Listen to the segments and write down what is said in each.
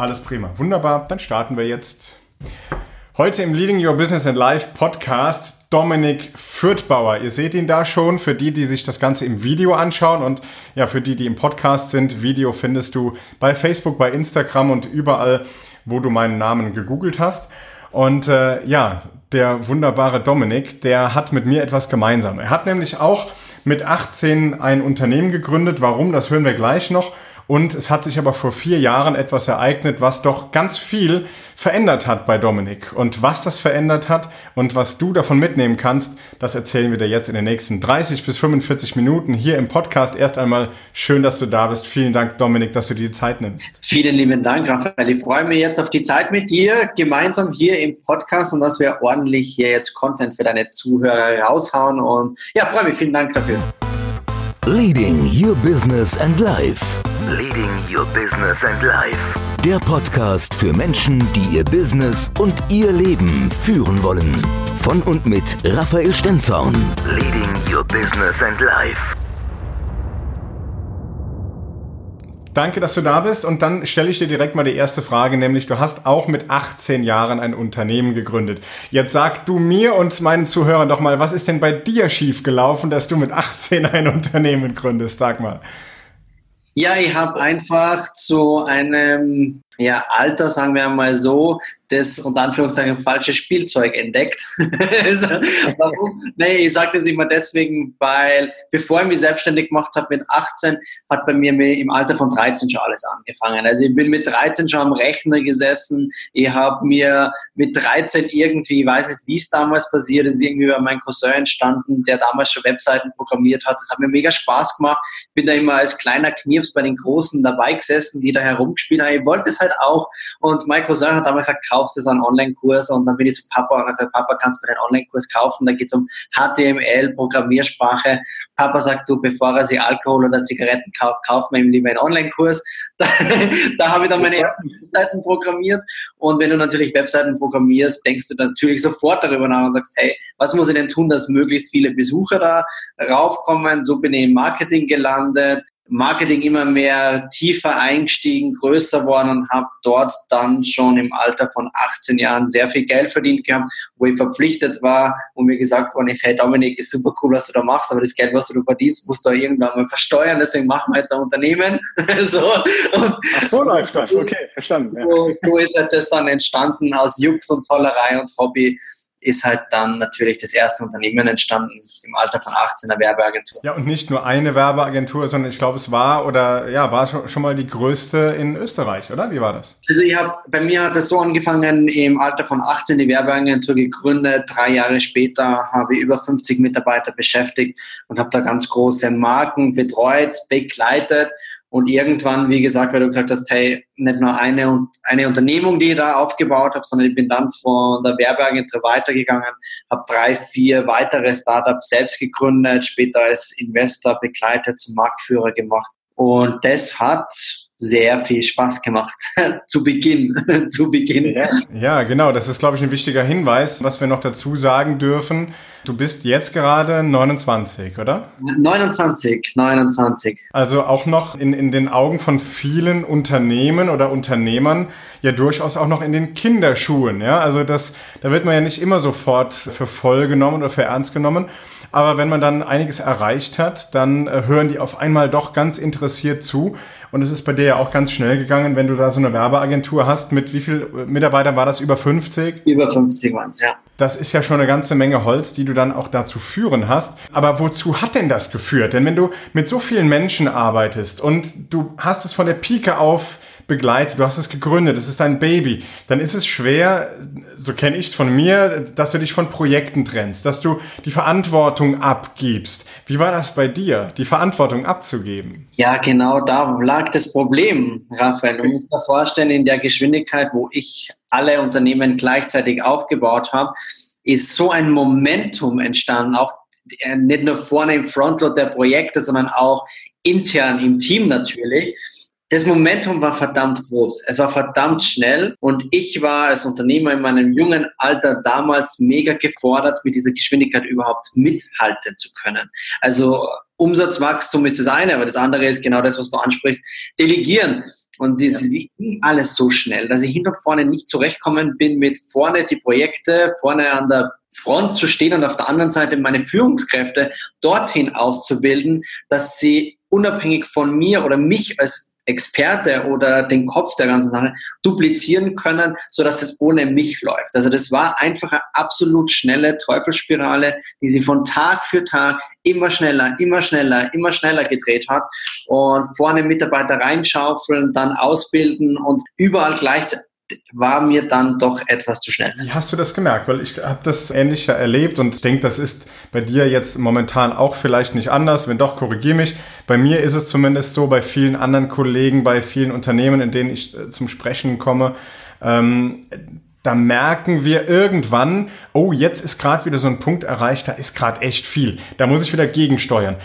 Alles prima. Wunderbar. Dann starten wir jetzt. Heute im Leading Your Business and Life Podcast Dominik Fürthbauer. Ihr seht ihn da schon für die, die sich das Ganze im Video anschauen und ja, für die, die im Podcast sind. Video findest du bei Facebook, bei Instagram und überall, wo du meinen Namen gegoogelt hast. Und äh, ja, der wunderbare Dominik, der hat mit mir etwas gemeinsam. Er hat nämlich auch mit 18 ein Unternehmen gegründet. Warum, das hören wir gleich noch. Und es hat sich aber vor vier Jahren etwas ereignet, was doch ganz viel verändert hat bei Dominik. Und was das verändert hat und was du davon mitnehmen kannst, das erzählen wir dir jetzt in den nächsten 30 bis 45 Minuten hier im Podcast. Erst einmal schön, dass du da bist. Vielen Dank, Dominik, dass du dir die Zeit nimmst. Vielen lieben Dank, Raphael. Ich freue mich jetzt auf die Zeit mit dir, gemeinsam hier im Podcast und dass wir ordentlich hier jetzt Content für deine Zuhörer raushauen. Und ja, freue mich. Vielen Dank dafür. Leading Your Business and Life. Leading Your Business and Life. Der Podcast für Menschen, die ihr Business und ihr Leben führen wollen. Von und mit Raphael Stenzorn. Leading Your Business and Life. Danke, dass du da bist. Und dann stelle ich dir direkt mal die erste Frage, nämlich du hast auch mit 18 Jahren ein Unternehmen gegründet. Jetzt sag du mir und meinen Zuhörern doch mal, was ist denn bei dir schiefgelaufen, dass du mit 18 ein Unternehmen gründest? Sag mal. Ja, ich habe einfach zu einem ja, Alter, sagen wir mal so, das unter Anführungszeichen falsche Spielzeug entdeckt. Warum? Nee, ich sage das immer deswegen, weil bevor ich mich selbstständig gemacht habe mit 18, hat bei mir im Alter von 13 schon alles angefangen. Also ich bin mit 13 schon am Rechner gesessen. Ich habe mir mit 13 irgendwie, ich weiß nicht, wie es damals passiert ist, irgendwie bei meinem Cousin entstanden, der damals schon Webseiten programmiert hat. Das hat mir mega Spaß gemacht. Bin da immer als kleiner Knirps bei den Großen dabei gesessen, die da herumgespielt haben. Ich wollte es halt auch. Und mein Cousin hat damals gesagt, kaufst du so einen Online-Kurs? Und dann bin ich zu Papa und habe gesagt, Papa, kannst du mir einen Online-Kurs kaufen? Da geht es um HTML, Programmiersprache. Papa sagt, du, bevor er sich Alkohol oder Zigaretten kauft, kauft man ihm lieber einen Online-Kurs. Da, da habe ich dann meine ersten Webseiten programmiert. Und wenn du natürlich Webseiten programmierst, denkst du natürlich sofort darüber nach und sagst, hey, was muss ich denn tun, dass möglichst viele Besucher da raufkommen? So bin ich im Marketing gelandet. Marketing immer mehr tiefer eingestiegen, größer worden und habe dort dann schon im Alter von 18 Jahren sehr viel Geld verdient gehabt, wo ich verpflichtet war und mir gesagt worden ist, hey Dominik, ist super cool, was du da machst, aber das Geld, was du verdienst, musst du irgendwann mal versteuern, deswegen machen wir jetzt ein Unternehmen. so, und, Ach, so läuft das, okay, verstanden. Ja. So, so ist halt das dann entstanden aus Jux und Tollerei und Hobby ist halt dann natürlich das erste Unternehmen entstanden im Alter von 18 einer Werbeagentur. Ja, und nicht nur eine Werbeagentur, sondern ich glaube, es war oder ja, war schon mal die größte in Österreich, oder? Wie war das? Also ich habe bei mir hat es so angefangen, im Alter von 18 die Werbeagentur gegründet. Drei Jahre später habe ich über 50 Mitarbeiter beschäftigt und habe da ganz große Marken betreut, begleitet und irgendwann, wie gesagt, weil du gesagt hast, hey, nicht nur eine, eine Unternehmung, die ich da aufgebaut habe, sondern ich bin dann von der Werbeagentur weitergegangen, habe drei, vier weitere Startups selbst gegründet, später als Investor begleitet, zum Marktführer gemacht. Und das hat sehr viel Spaß gemacht. zu Beginn. zu Beginn. Ja. genau. Das ist, glaube ich, ein wichtiger Hinweis. Was wir noch dazu sagen dürfen, du bist jetzt gerade 29, oder? 29, 29. Also auch noch in, in den Augen von vielen Unternehmen oder Unternehmern ja durchaus auch noch in den Kinderschuhen. Ja, also das, da wird man ja nicht immer sofort für voll genommen oder für ernst genommen. Aber wenn man dann einiges erreicht hat, dann äh, hören die auf einmal doch ganz interessiert zu. Und es ist bei dir ja auch ganz schnell gegangen, wenn du da so eine Werbeagentur hast. Mit wie viel Mitarbeitern war das? Über 50? Über 50 waren es, ja. Das ist ja schon eine ganze Menge Holz, die du dann auch dazu führen hast. Aber wozu hat denn das geführt? Denn wenn du mit so vielen Menschen arbeitest und du hast es von der Pike auf begleitet, du hast es gegründet, es ist dein Baby, dann ist es schwer, so kenne ich es von mir, dass du dich von Projekten trennst, dass du die Verantwortung abgibst. Wie war das bei dir, die Verantwortung abzugeben? Ja, genau da lag das Problem, Raphael. Du musst dir vorstellen, in der Geschwindigkeit, wo ich alle Unternehmen gleichzeitig aufgebaut habe, ist so ein Momentum entstanden, auch äh, nicht nur vorne im Frontload der Projekte, sondern auch intern im Team natürlich das Momentum war verdammt groß. Es war verdammt schnell und ich war als Unternehmer in meinem jungen Alter damals mega gefordert, mit dieser Geschwindigkeit überhaupt mithalten zu können. Also Umsatzwachstum ist das eine, aber das andere ist genau das, was du ansprichst, delegieren. Und das ja. ging alles so schnell, dass ich hin und vorne nicht zurechtkommen bin mit vorne die Projekte, vorne an der Front zu stehen und auf der anderen Seite meine Führungskräfte dorthin auszubilden, dass sie unabhängig von mir oder mich als Experte oder den Kopf der ganzen Sache duplizieren können, sodass es ohne mich läuft. Also das war einfach eine absolut schnelle Teufelsspirale, die sie von Tag für Tag immer schneller, immer schneller, immer schneller gedreht hat und vorne Mitarbeiter reinschaufeln, dann ausbilden und überall gleichzeitig war mir dann doch etwas zu schnell. Wie hast du das gemerkt? Weil ich habe das ähnlicher erlebt und denke, das ist bei dir jetzt momentan auch vielleicht nicht anders. Wenn doch, korrigiere mich. Bei mir ist es zumindest so, bei vielen anderen Kollegen, bei vielen Unternehmen, in denen ich äh, zum Sprechen komme, ähm, da merken wir irgendwann, oh, jetzt ist gerade wieder so ein Punkt erreicht, da ist gerade echt viel. Da muss ich wieder gegensteuern.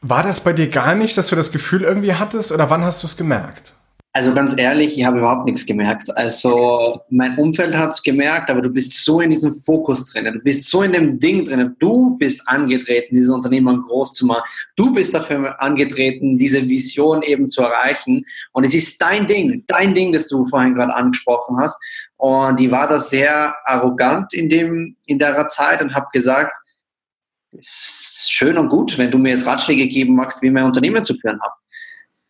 War das bei dir gar nicht, dass du das Gefühl irgendwie hattest oder wann hast du es gemerkt? Also ganz ehrlich, ich habe überhaupt nichts gemerkt. Also mein Umfeld hat es gemerkt, aber du bist so in diesem Fokus drin, du bist so in dem Ding drin, du bist angetreten, dieses Unternehmen groß zu machen. Du bist dafür angetreten, diese Vision eben zu erreichen. Und es ist dein Ding, dein Ding, das du vorhin gerade angesprochen hast. Und die war da sehr arrogant in, dem, in der Zeit und habe gesagt, es ist schön und gut, wenn du mir jetzt Ratschläge geben magst, wie mein Unternehmen zu führen habe.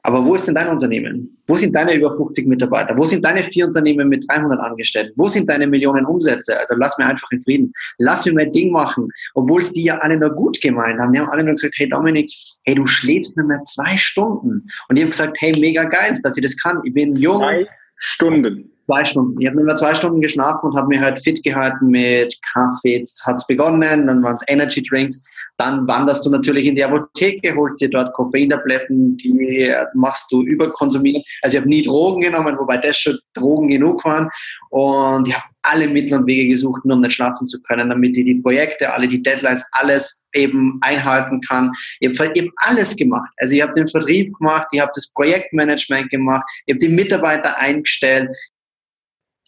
Aber wo ist denn dein Unternehmen? Wo sind deine über 50 Mitarbeiter? Wo sind deine vier Unternehmen mit 300 Angestellten? Wo sind deine Millionen Umsätze? Also lass mir einfach in Frieden. Lass mir mein Ding machen. Obwohl es die ja alle nur gut gemeint haben. Die haben alle nur gesagt, hey Dominik, hey, du schläfst nur mehr zwei Stunden. Und ich habe gesagt, hey, mega geil, dass ich das kann. Ich bin jung. Zwei Stunden. Zwei Stunden. Ich habe nur mehr zwei Stunden geschlafen und habe mich halt fit gehalten mit Kaffee. Hat's begonnen, dann waren es Energy Drinks. Dann wanderst du natürlich in die Apotheke, holst dir dort Koffeintabletten, die äh, machst du überkonsumieren. Also ich habe nie Drogen genommen, wobei das schon Drogen genug waren. Und ich habe alle Mittel und Wege gesucht, nur um nicht schlafen zu können, damit ich die Projekte, alle die Deadlines, alles eben einhalten kann. Ich habe hab alles gemacht. Also ich habe den Vertrieb gemacht, ich habe das Projektmanagement gemacht, ich habe die Mitarbeiter eingestellt,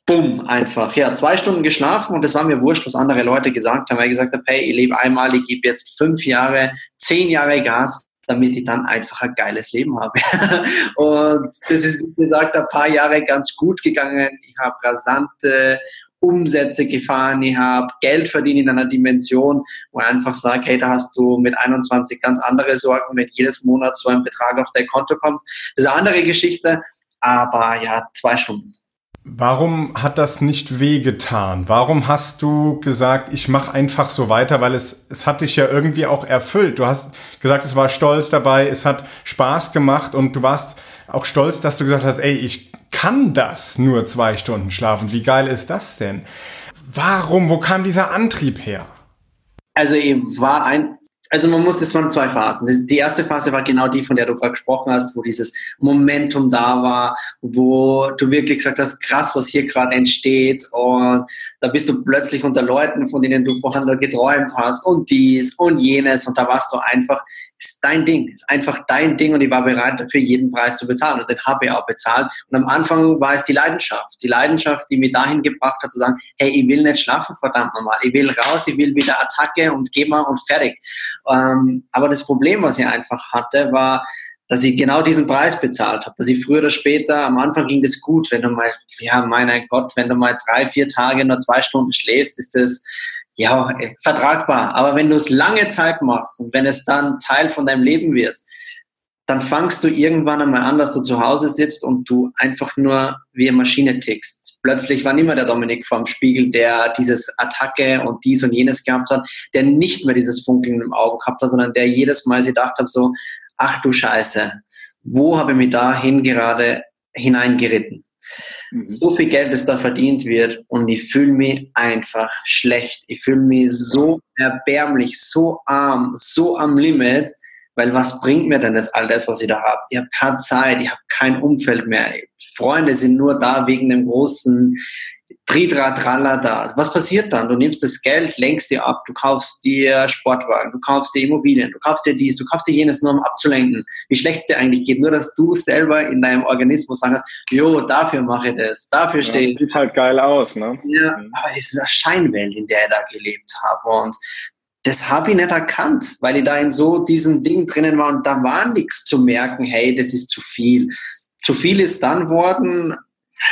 bumm, einfach. Ja, zwei Stunden geschlafen und es war mir wurscht, was andere Leute gesagt haben, weil ich gesagt habe, hey, ich lebe einmal, ich gebe jetzt fünf Jahre, zehn Jahre Gas, damit ich dann einfach ein geiles Leben habe. und das ist, wie gesagt, ein paar Jahre ganz gut gegangen. Ich habe rasante Umsätze gefahren, ich habe Geld verdient in einer Dimension, wo ich einfach sage, hey, da hast du mit 21 ganz andere Sorgen, wenn jedes Monat so ein Betrag auf dein Konto kommt. Das ist eine andere Geschichte, aber ja, zwei Stunden. Warum hat das nicht wehgetan? Warum hast du gesagt, ich mache einfach so weiter, weil es, es hat dich ja irgendwie auch erfüllt. Du hast gesagt, es war stolz dabei, es hat Spaß gemacht und du warst auch stolz, dass du gesagt hast, ey, ich kann das nur zwei Stunden schlafen. Wie geil ist das denn? Warum? Wo kam dieser Antrieb her? Also ich war ein, also man muss, das waren zwei Phasen. Die erste Phase war genau die, von der du gerade gesprochen hast, wo dieses Momentum da war, wo du wirklich gesagt hast, krass, was hier gerade entsteht. Und da bist du plötzlich unter Leuten, von denen du vorher nur geträumt hast und dies und jenes. Und da warst du einfach, ist dein Ding, ist einfach dein Ding. Und ich war bereit, dafür jeden Preis zu bezahlen. Und den habe ich auch bezahlt. Und am Anfang war es die Leidenschaft. Die Leidenschaft, die mich dahin gebracht hat, zu sagen, hey, ich will nicht schlafen, verdammt nochmal. Ich will raus, ich will wieder Attacke und geh mal und fertig. Ähm, aber das Problem, was ich einfach hatte, war, dass ich genau diesen Preis bezahlt habe, dass ich früher oder später, am Anfang ging das gut, wenn du mal, ja, mein Gott, wenn du mal drei, vier Tage nur zwei Stunden schläfst, ist das, ja, vertragbar. Aber wenn du es lange Zeit machst und wenn es dann Teil von deinem Leben wird, dann fangst du irgendwann einmal an, dass du zu Hause sitzt und du einfach nur wie eine Maschine tickst. Plötzlich war nicht mehr der Dominik vorm Spiegel, der dieses Attacke und dies und jenes gehabt hat, der nicht mehr dieses Funkeln im Auge gehabt hat, sondern der jedes Mal sich gedacht hat, so, ach du Scheiße, wo habe ich mich dahin gerade hineingeritten? Mhm. So viel Geld, das da verdient wird und ich fühle mich einfach schlecht. Ich fühle mich so erbärmlich, so arm, so am Limit, weil was bringt mir denn das all das, was ich da habe? Ich habe keine Zeit, ich habe kein Umfeld mehr. Freunde sind nur da wegen dem großen Tridra, da. Was passiert dann? Du nimmst das Geld, lenkst dir ab, du kaufst dir Sportwagen, du kaufst dir Immobilien, du kaufst dir dies, du kaufst dir jenes, nur um abzulenken, wie schlecht es dir eigentlich geht. Nur, dass du selber in deinem Organismus sagst, jo, dafür mache ich das, dafür ja, stehe ich. Sieht halt geil aus, ne? Ja, mhm. aber es ist eine Scheinwelt, in der ich da gelebt habe. Und das habe ich nicht erkannt, weil ich da in so diesem Ding drinnen war und da war nichts zu merken, hey, das ist zu viel zu viel ist dann worden,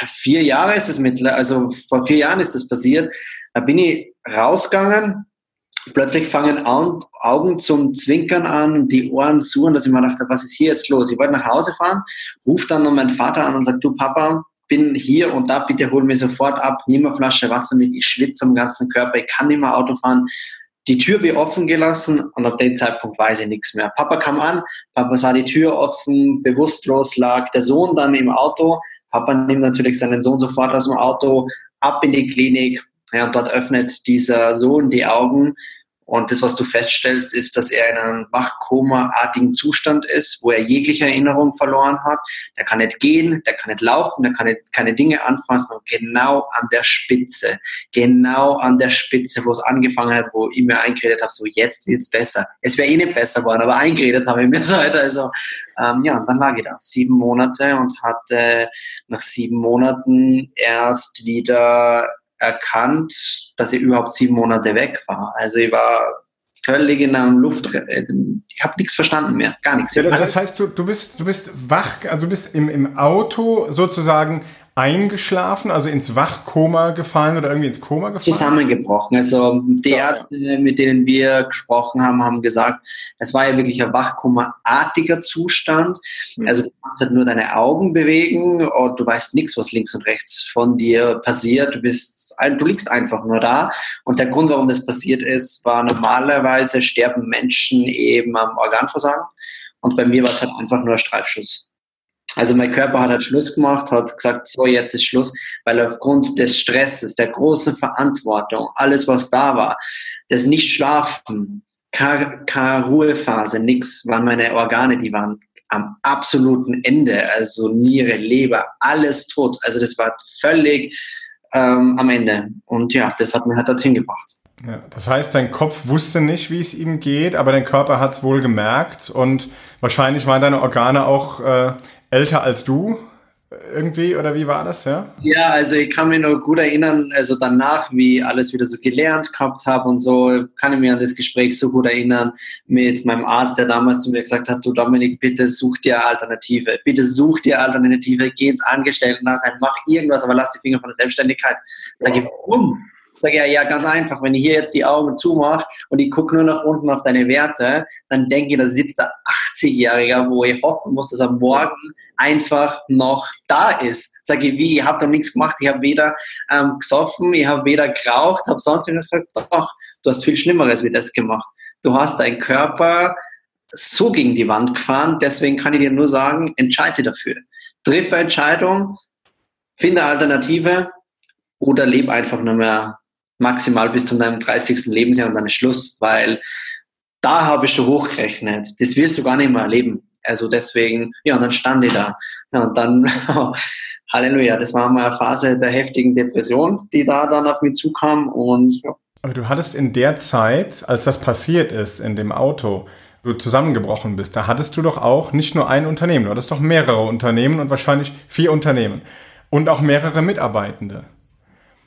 vier Jahre ist es mittlerweile, also vor vier Jahren ist das passiert, da bin ich rausgegangen, plötzlich fangen an, Augen zum Zwinkern an, die Ohren suchen, dass ich mir dachte, was ist hier jetzt los? Ich wollte nach Hause fahren, rufe dann noch meinen Vater an und sage, du Papa, bin hier und da, bitte hol mir sofort ab, nimm eine Flasche Wasser mit, ich schwitze am ganzen Körper, ich kann nicht mehr Auto fahren. Die Tür wird offen gelassen und ab dem Zeitpunkt weiß ich nichts mehr. Papa kam an, Papa sah die Tür offen, bewusstlos lag der Sohn dann im Auto. Papa nimmt natürlich seinen Sohn sofort aus dem Auto, ab in die Klinik. Ja, und dort öffnet dieser Sohn die Augen und das, was du feststellst, ist, dass er in einem Wachkoma-artigen Zustand ist, wo er jegliche Erinnerung verloren hat. Der kann nicht gehen, der kann nicht laufen, der kann nicht, keine Dinge anfassen. Und genau an der Spitze, genau an der Spitze, wo es angefangen hat, wo ich mir eingeredet habe, so jetzt wird's besser. Es wäre eh nicht besser geworden, aber eingeredet habe ich mir so weiter. Also ähm, ja, und dann lag ich da sieben Monate und hatte nach sieben Monaten erst wieder erkannt, dass ich überhaupt sieben Monate weg war. Also ich war völlig in einem Luft, äh, ich habe nichts verstanden mehr, gar nichts. Ja, das heißt, du, du bist, du bist wach, also du bist im, im Auto sozusagen eingeschlafen, also ins Wachkoma gefallen oder irgendwie ins Koma gefallen? Zusammengebrochen. Also die Ärzte, mit denen wir gesprochen haben, haben gesagt, es war ja wirklich ein Wachkoma-artiger Zustand. Mhm. Also du kannst halt nur deine Augen bewegen und du weißt nichts, was links und rechts von dir passiert. Du bist, du liegst einfach nur da. Und der Grund, warum das passiert ist, war normalerweise sterben Menschen eben am Organversagen. Und bei mir war es halt einfach nur ein Streifschuss. Also mein Körper hat halt Schluss gemacht, hat gesagt, so jetzt ist Schluss, weil aufgrund des Stresses, der großen Verantwortung, alles was da war, das Nicht-Schlafen, keine, Ruhephase, nichts, waren meine Organe, die waren am absoluten Ende, also Niere, Leber, alles tot. Also das war völlig ähm, am Ende. Und ja, das hat mich halt dorthin gebracht. Ja, das heißt, dein Kopf wusste nicht, wie es ihm geht, aber dein Körper hat es wohl gemerkt und wahrscheinlich waren deine Organe auch äh, älter als du irgendwie oder wie war das, ja? Ja, also ich kann mich noch gut erinnern, also danach, wie alles wieder so gelernt gehabt habe und so, kann ich mich an das Gespräch so gut erinnern mit meinem Arzt, der damals zu mir gesagt hat, du Dominik, bitte such dir Alternative, bitte such dir Alternative, geh ins Angestellten-Dasein, mach irgendwas, aber lass die Finger von der Selbstständigkeit. Sag ich, warum? Sag ja, ja, ganz einfach. Wenn ich hier jetzt die Augen zumache und ich gucke nur nach unten auf deine Werte, dann denke ich, da sitzt der 80-Jähriger, wo ich hoffen muss, dass er morgen einfach noch da ist. Sag ich, wie? Ich habe da nichts gemacht. Ich habe weder ähm, gesoffen, ich habe weder geraucht, habe sonst irgendwas gesagt. Doch, du hast viel Schlimmeres wie das gemacht. Du hast deinen Körper so gegen die Wand gefahren. Deswegen kann ich dir nur sagen, entscheide dafür. Triffe Entscheidung, finde Alternative oder lebe einfach nur mehr maximal bis zu deinem 30. Lebensjahr und dann ist Schluss, weil da habe ich schon hochgerechnet. Das wirst du gar nicht mehr erleben. Also deswegen, ja, und dann stand ich da. Ja, und dann, Halleluja, das war mal eine Phase der heftigen Depression, die da dann auf mich zukam und ja. Aber du hattest in der Zeit, als das passiert ist, in dem Auto, du zusammengebrochen bist, da hattest du doch auch nicht nur ein Unternehmen, du hattest doch mehrere Unternehmen und wahrscheinlich vier Unternehmen und auch mehrere Mitarbeitende.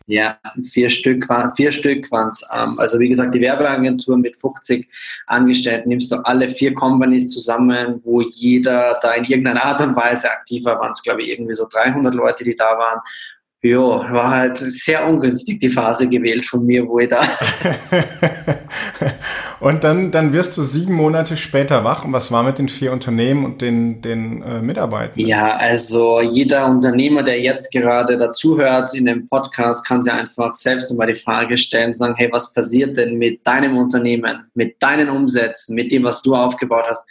Ja, vier Stück, vier Stück waren es. Ähm, also wie gesagt, die Werbeagentur mit 50 Angestellten nimmst du alle vier Companies zusammen, wo jeder da in irgendeiner Art und Weise aktiv war. Waren es, glaube ich, irgendwie so 300 Leute, die da waren. Ja, war halt sehr ungünstig die Phase gewählt von mir, wo ich da. und dann, dann wirst du sieben Monate später wach. Und was war mit den vier Unternehmen und den, den äh, Mitarbeitern? Ja, also jeder Unternehmer, der jetzt gerade dazuhört in dem Podcast, kann sich einfach selbst einmal die Frage stellen, sagen, hey, was passiert denn mit deinem Unternehmen, mit deinen Umsätzen, mit dem, was du aufgebaut hast?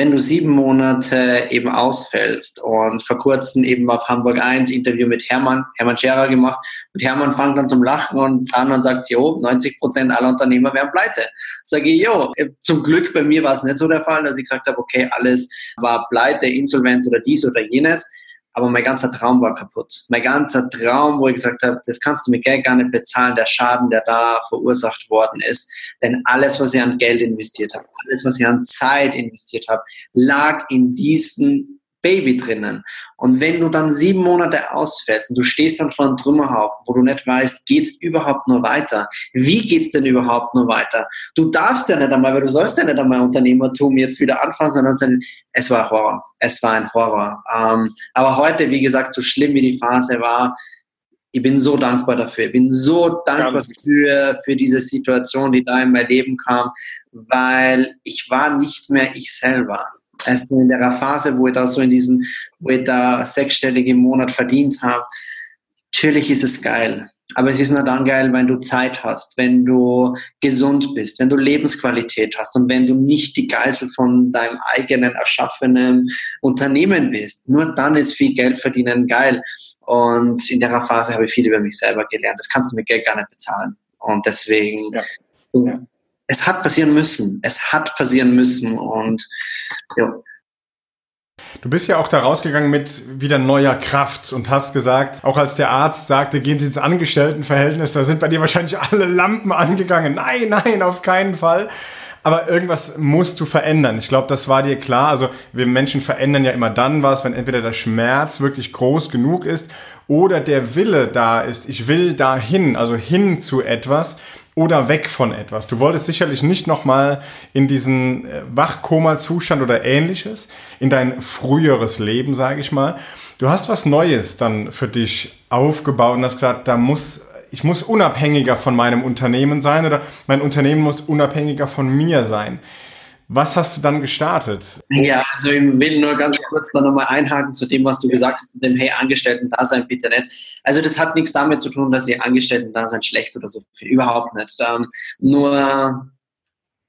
Wenn du sieben Monate eben ausfällst und vor kurzem eben auf Hamburg 1 Interview mit Hermann, Hermann Scherer gemacht und Hermann fängt dann zum Lachen und an und sagt, jo, 90 Prozent aller Unternehmer werden pleite. Sage ich, jo, zum Glück bei mir war es nicht so der Fall, dass ich gesagt habe, okay, alles war pleite, Insolvenz oder dies oder jenes aber mein ganzer Traum war kaputt. Mein ganzer Traum, wo ich gesagt habe, das kannst du mit Geld gar nicht bezahlen, der Schaden, der da verursacht worden ist. Denn alles, was ich an Geld investiert habe, alles, was ich an Zeit investiert habe, lag in diesen Baby drinnen. Und wenn du dann sieben Monate ausfällst und du stehst dann vor einem Trümmerhaufen, wo du nicht weißt, geht's überhaupt nur weiter? Wie geht's denn überhaupt nur weiter? Du darfst ja nicht einmal, weil du sollst ja nicht einmal Unternehmertum jetzt wieder anfangen, sondern es war Horror. Es war ein Horror. Ähm, aber heute, wie gesagt, so schlimm wie die Phase war, ich bin so dankbar dafür. Ich bin so dankbar für, für diese Situation, die da in mein Leben kam, weil ich war nicht mehr ich selber. Erst in der Phase, wo ich da so in diesen, wo ich da sechsstellige im Monat verdient habe. Natürlich ist es geil. Aber es ist nur dann geil, wenn du Zeit hast, wenn du gesund bist, wenn du Lebensqualität hast und wenn du nicht die Geisel von deinem eigenen erschaffenen Unternehmen bist. Nur dann ist viel Geld verdienen geil. Und in der Phase habe ich viel über mich selber gelernt. Das kannst du mit Geld gar nicht bezahlen. Und deswegen, ja. Ja. Es hat passieren müssen. Es hat passieren müssen. Und ja. Du bist ja auch da rausgegangen mit wieder neuer Kraft und hast gesagt, auch als der Arzt sagte, gehen Sie ins Angestelltenverhältnis, da sind bei dir wahrscheinlich alle Lampen angegangen. Nein, nein, auf keinen Fall. Aber irgendwas musst du verändern. Ich glaube, das war dir klar. Also wir Menschen verändern ja immer dann was, wenn entweder der Schmerz wirklich groß genug ist oder der Wille da ist. Ich will dahin, also hin zu etwas oder weg von etwas. Du wolltest sicherlich nicht nochmal in diesen äh, Wachkoma-Zustand oder ähnliches, in dein früheres Leben, sage ich mal. Du hast was Neues dann für dich aufgebaut und hast gesagt, da muss ich muss unabhängiger von meinem Unternehmen sein oder mein Unternehmen muss unabhängiger von mir sein. Was hast du dann gestartet? Ja, also ich will nur ganz kurz noch mal einhaken zu dem, was du gesagt hast, mit dem Hey, Angestellten-Dasein bitte nicht. Also das hat nichts damit zu tun, dass ihr Angestellten-Dasein schlecht oder so, überhaupt nicht. Ähm, nur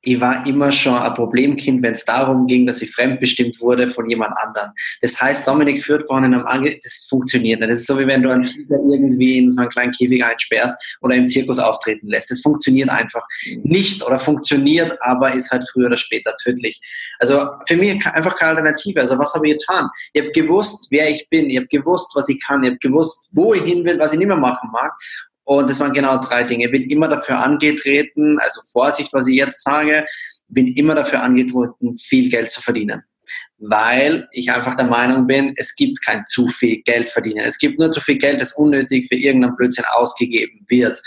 ich war immer schon ein Problemkind, wenn es darum ging, dass ich fremdbestimmt wurde von jemand anderem. Das heißt, Dominik führt bei einem Ange das funktioniert nicht. Das ist so, wie wenn du einen Tiger irgendwie in so einen kleinen Käfig einsperrst oder im Zirkus auftreten lässt. Das funktioniert einfach nicht oder funktioniert, aber ist halt früher oder später tödlich. Also für mich einfach keine Alternative. Also was habe ich getan? Ich habe gewusst, wer ich bin. Ich habe gewusst, was ich kann. Ich habe gewusst, wo ich hin will, was ich nicht mehr machen mag. Und das waren genau drei Dinge. Ich bin immer dafür angetreten, also Vorsicht, was ich jetzt sage, bin immer dafür angetreten, viel Geld zu verdienen. Weil ich einfach der Meinung bin, es gibt kein zu viel Geld verdienen. Es gibt nur zu viel Geld, das unnötig für irgendeinen Blödsinn ausgegeben wird.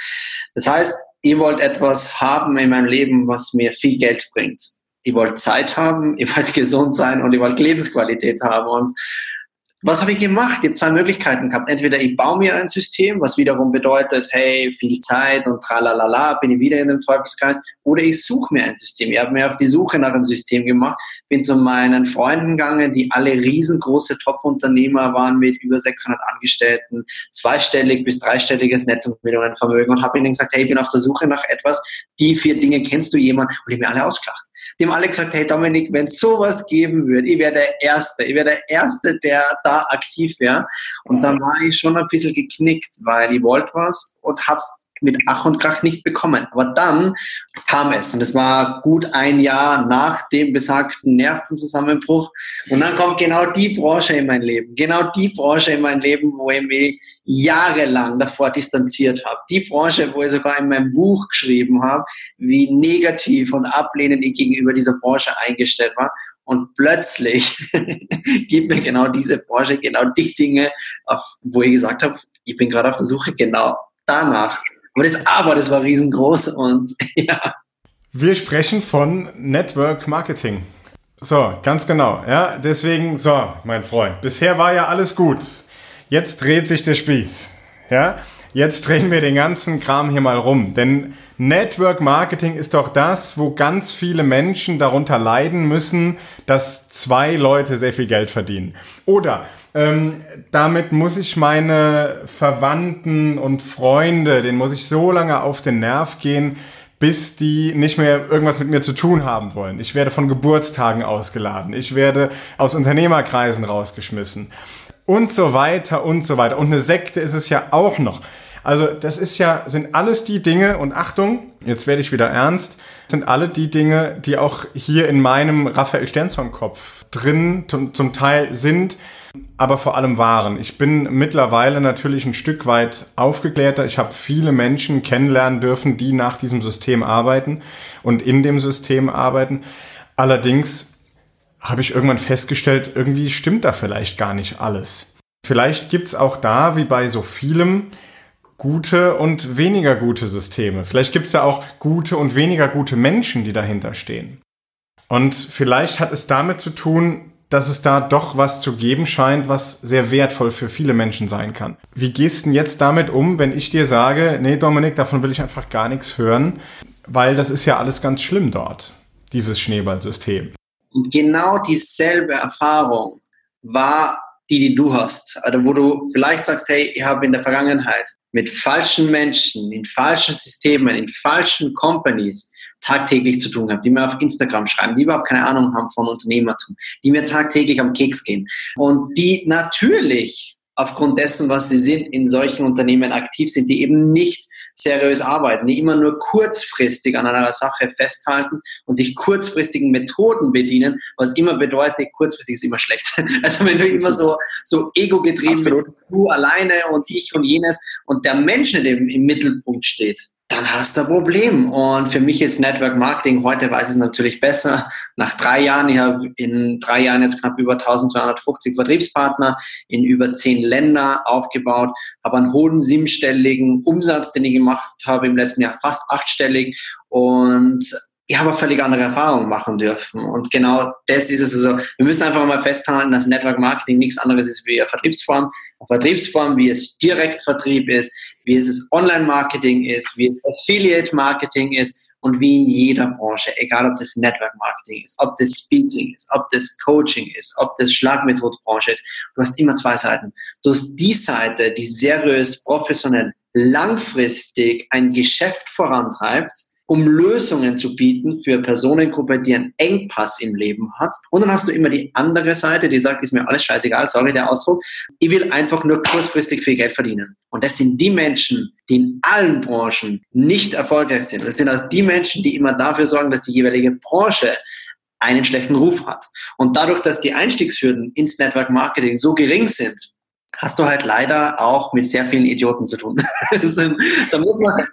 Das heißt, ich wollte etwas haben in meinem Leben, was mir viel Geld bringt. Ich wollte Zeit haben, ich wollte gesund sein und ich wollte Lebensqualität haben. Und was habe ich gemacht? Ich habe zwei Möglichkeiten gehabt. Entweder ich baue mir ein System, was wiederum bedeutet, hey, viel Zeit und tralalala, bin ich wieder in dem Teufelskreis. Oder ich suche mir ein System. Ich habe mir auf die Suche nach einem System gemacht, bin zu meinen Freunden gegangen, die alle riesengroße Top-Unternehmer waren mit über 600 Angestellten, zweistellig bis dreistelliges Netto-Millionenvermögen und habe ihnen gesagt, hey, ich bin auf der Suche nach etwas, die vier Dinge kennst du jemand? Und ich mir alle ausgelacht. Die haben alle gesagt, hey Dominik, wenn es sowas geben würde, ich wäre der Erste, ich wäre der Erste, der da aktiv wäre. Und dann war ich schon ein bisschen geknickt, weil ich wollte was und hab's mit Ach und Krach nicht bekommen. Aber dann kam es und es war gut ein Jahr nach dem besagten Nervenzusammenbruch. Und dann kommt genau die Branche in mein Leben, genau die Branche in mein Leben, wo ich mich jahrelang davor distanziert habe. Die Branche, wo ich sogar in meinem Buch geschrieben habe, wie negativ und ablehnend ich gegenüber dieser Branche eingestellt war. Und plötzlich gibt mir genau diese Branche, genau die Dinge, wo ich gesagt habe, ich bin gerade auf der Suche genau danach. Aber das Aber, das war riesengroß und ja. Wir sprechen von Network Marketing. So, ganz genau. Ja, deswegen, so, mein Freund, bisher war ja alles gut. Jetzt dreht sich der Spieß. Ja, jetzt drehen wir den ganzen Kram hier mal rum. Denn Network Marketing ist doch das, wo ganz viele Menschen darunter leiden müssen, dass zwei Leute sehr viel Geld verdienen. Oder ähm, damit muss ich meine Verwandten und Freunde, denen muss ich so lange auf den Nerv gehen, bis die nicht mehr irgendwas mit mir zu tun haben wollen. Ich werde von Geburtstagen ausgeladen. Ich werde aus Unternehmerkreisen rausgeschmissen. Und so weiter und so weiter. Und eine Sekte ist es ja auch noch. Also das ist ja, sind alles die Dinge, und Achtung, jetzt werde ich wieder ernst, sind alle die Dinge, die auch hier in meinem Raphael Sternzorn-Kopf drin zum Teil sind, aber vor allem waren. Ich bin mittlerweile natürlich ein Stück weit aufgeklärter. Ich habe viele Menschen kennenlernen dürfen, die nach diesem System arbeiten und in dem System arbeiten. Allerdings habe ich irgendwann festgestellt, irgendwie stimmt da vielleicht gar nicht alles. Vielleicht gibt's auch da, wie bei so vielem, gute und weniger gute Systeme. Vielleicht gibt's ja auch gute und weniger gute Menschen, die dahinter stehen. Und vielleicht hat es damit zu tun, dass es da doch was zu geben scheint, was sehr wertvoll für viele Menschen sein kann. Wie gehst du denn jetzt damit um, wenn ich dir sage, nee, Dominik, davon will ich einfach gar nichts hören, weil das ist ja alles ganz schlimm dort, dieses Schneeballsystem. Und genau dieselbe Erfahrung war die, die du hast. Also wo du vielleicht sagst, hey, ich habe in der Vergangenheit mit falschen Menschen, in falschen Systemen, in falschen Companies tagtäglich zu tun gehabt, die mir auf Instagram schreiben, die überhaupt keine Ahnung haben von Unternehmertum, die mir tagtäglich am Keks gehen und die natürlich aufgrund dessen, was sie sind, in solchen Unternehmen aktiv sind, die eben nicht seriös arbeiten, die immer nur kurzfristig an einer Sache festhalten und sich kurzfristigen Methoden bedienen, was immer bedeutet, kurzfristig ist immer schlecht. Also wenn du immer so, so ego-getrieben bist, du alleine und ich und jenes und der Mensch nicht im, im Mittelpunkt steht, dann hast du ein Problem. Und für mich ist Network Marketing, heute weiß ich es natürlich besser, nach drei Jahren, ich habe in drei Jahren jetzt knapp über 1250 Vertriebspartner in über zehn Länder aufgebaut, habe einen hohen siebenstelligen Umsatz, den ich gemacht habe im letzten Jahr, fast achtstellig und ich habe völlig andere Erfahrungen machen dürfen. Und genau das ist es. Also, wir müssen einfach mal festhalten, dass Network Marketing nichts anderes ist wie eine Vertriebsform. Eine Vertriebsform, wie es Direktvertrieb ist, wie es Online-Marketing ist, wie es Affiliate-Marketing ist und wie in jeder Branche, egal ob das Network-Marketing ist, ob das Speaking ist, ob das Coaching ist, ob das Schlagmethodenbranche ist. Du hast immer zwei Seiten. Du hast die Seite, die seriös, professionell, langfristig ein Geschäft vorantreibt, um Lösungen zu bieten für Personengruppe, die einen Engpass im Leben hat. Und dann hast du immer die andere Seite, die sagt, ist mir alles scheißegal, sorry der Ausdruck, ich will einfach nur kurzfristig viel Geld verdienen. Und das sind die Menschen, die in allen Branchen nicht erfolgreich sind. Das sind auch die Menschen, die immer dafür sorgen, dass die jeweilige Branche einen schlechten Ruf hat. Und dadurch, dass die Einstiegshürden ins Network Marketing so gering sind, hast du halt leider auch mit sehr vielen Idioten zu tun. da muss man,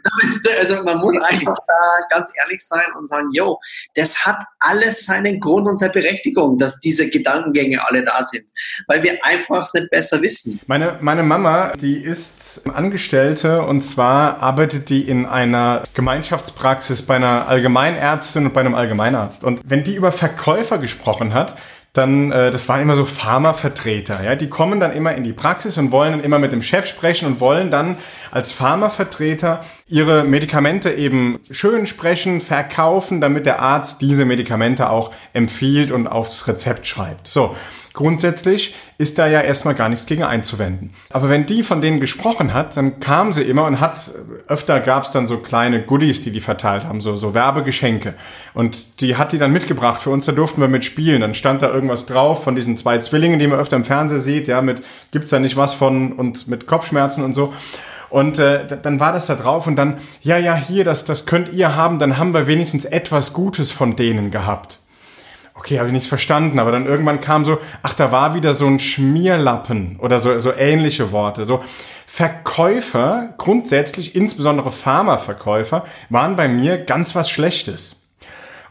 also man muss einfach da ganz ehrlich sein und sagen, yo, das hat alles seinen Grund und seine Berechtigung, dass diese Gedankengänge alle da sind, weil wir einfach es nicht besser wissen. Meine, meine Mama, die ist Angestellte und zwar arbeitet die in einer Gemeinschaftspraxis bei einer Allgemeinärztin und bei einem Allgemeinarzt. Und wenn die über Verkäufer gesprochen hat, dann, äh, das waren immer so Pharmavertreter, ja, die kommen dann immer in die Praxis und wollen dann immer mit dem Chef sprechen und wollen dann als Pharmavertreter ihre Medikamente eben schön sprechen, verkaufen, damit der Arzt diese Medikamente auch empfiehlt und aufs Rezept schreibt. So. Grundsätzlich ist da ja erstmal gar nichts gegen einzuwenden. Aber wenn die von denen gesprochen hat, dann kam sie immer und hat, öfter gab es dann so kleine Goodies, die die verteilt haben, so, so Werbegeschenke. Und die hat die dann mitgebracht für uns, da durften wir mitspielen. Dann stand da irgendwas drauf von diesen zwei Zwillingen, die man öfter im Fernsehen sieht, ja, mit gibt's da nicht was von und mit Kopfschmerzen und so. Und äh, dann war das da drauf und dann, ja, ja, hier, das, das könnt ihr haben, dann haben wir wenigstens etwas Gutes von denen gehabt okay, habe ich nichts verstanden, aber dann irgendwann kam so, ach, da war wieder so ein Schmierlappen oder so, so ähnliche Worte. So Verkäufer, grundsätzlich insbesondere Pharmaverkäufer, waren bei mir ganz was Schlechtes.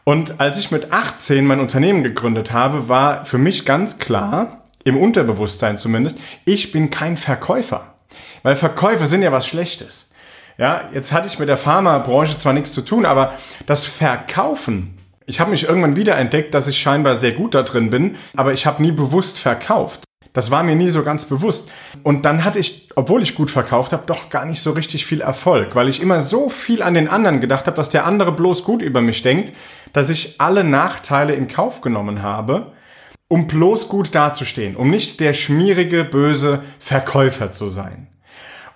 Und als ich mit 18 mein Unternehmen gegründet habe, war für mich ganz klar, im Unterbewusstsein zumindest, ich bin kein Verkäufer. Weil Verkäufer sind ja was Schlechtes. Ja, jetzt hatte ich mit der Pharmabranche zwar nichts zu tun, aber das Verkaufen ich habe mich irgendwann wieder entdeckt, dass ich scheinbar sehr gut da drin bin, aber ich habe nie bewusst verkauft. Das war mir nie so ganz bewusst. Und dann hatte ich, obwohl ich gut verkauft habe, doch gar nicht so richtig viel Erfolg, weil ich immer so viel an den anderen gedacht habe, dass der andere bloß gut über mich denkt, dass ich alle Nachteile in Kauf genommen habe, um bloß gut dazustehen, um nicht der schmierige, böse Verkäufer zu sein.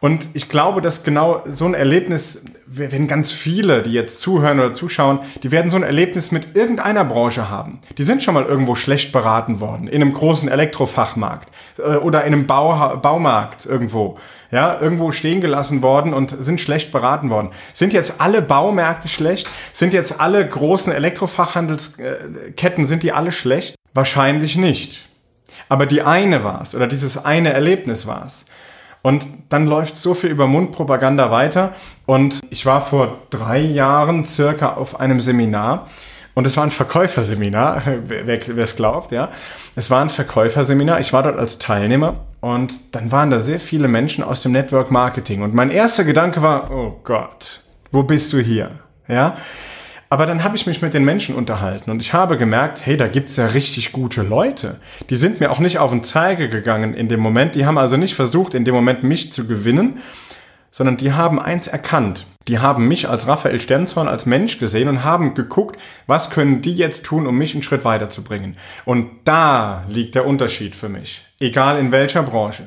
Und ich glaube, dass genau so ein Erlebnis, wenn ganz viele, die jetzt zuhören oder zuschauen, die werden so ein Erlebnis mit irgendeiner Branche haben. Die sind schon mal irgendwo schlecht beraten worden, in einem großen Elektrofachmarkt äh, oder in einem Bau, Baumarkt irgendwo. Ja, irgendwo stehen gelassen worden und sind schlecht beraten worden. Sind jetzt alle Baumärkte schlecht? Sind jetzt alle großen Elektrofachhandelsketten, sind die alle schlecht? Wahrscheinlich nicht. Aber die eine war es oder dieses eine Erlebnis war es. Und dann läuft so viel über Mundpropaganda weiter. Und ich war vor drei Jahren circa auf einem Seminar Und es war ein Verkäuferseminar, wer es glaubt, ja. Es war ein Verkäuferseminar. Ich war dort als Teilnehmer und dann waren da sehr viele Menschen aus dem Network Marketing. Und mein erster Gedanke war, oh Gott, wo bist du hier? Ja. Aber dann habe ich mich mit den Menschen unterhalten und ich habe gemerkt, hey, da gibt's ja richtig gute Leute. Die sind mir auch nicht auf den Zeiger gegangen in dem Moment. Die haben also nicht versucht, in dem Moment mich zu gewinnen, sondern die haben eins erkannt. Die haben mich als Raphael Sternzorn als Mensch gesehen und haben geguckt, was können die jetzt tun, um mich einen Schritt weiterzubringen. Und da liegt der Unterschied für mich. Egal in welcher Branche.